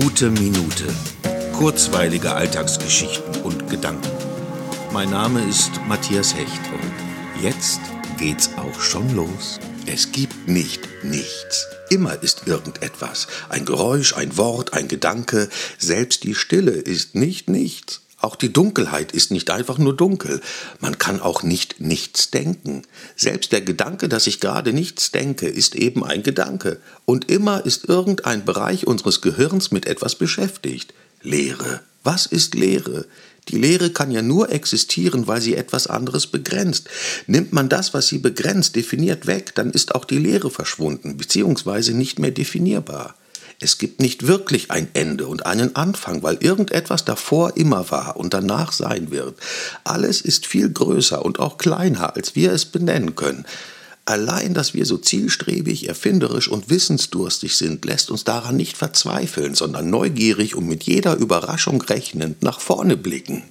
Gute Minute. Kurzweilige Alltagsgeschichten und Gedanken. Mein Name ist Matthias Hecht und jetzt geht's auch schon los. Es gibt nicht nichts. Immer ist irgendetwas. Ein Geräusch, ein Wort, ein Gedanke. Selbst die Stille ist nicht nichts. Auch die Dunkelheit ist nicht einfach nur dunkel. Man kann auch nicht nichts denken. Selbst der Gedanke, dass ich gerade nichts denke, ist eben ein Gedanke. Und immer ist irgendein Bereich unseres Gehirns mit etwas beschäftigt. Leere. Was ist Leere? Die Leere kann ja nur existieren, weil sie etwas anderes begrenzt. Nimmt man das, was sie begrenzt, definiert weg, dann ist auch die Leere verschwunden, beziehungsweise nicht mehr definierbar. Es gibt nicht wirklich ein Ende und einen Anfang, weil irgendetwas davor immer war und danach sein wird. Alles ist viel größer und auch kleiner, als wir es benennen können. Allein, dass wir so zielstrebig, erfinderisch und wissensdurstig sind, lässt uns daran nicht verzweifeln, sondern neugierig und mit jeder Überraschung rechnend nach vorne blicken.